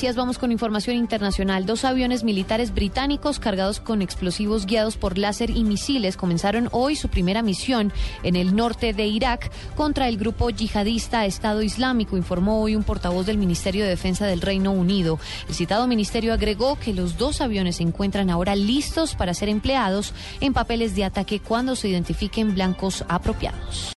Vamos con información internacional. Dos aviones militares británicos cargados con explosivos guiados por láser y misiles comenzaron hoy su primera misión en el norte de Irak contra el grupo yihadista Estado Islámico, informó hoy un portavoz del Ministerio de Defensa del Reino Unido. El citado ministerio agregó que los dos aviones se encuentran ahora listos para ser empleados en papeles de ataque cuando se identifiquen blancos apropiados.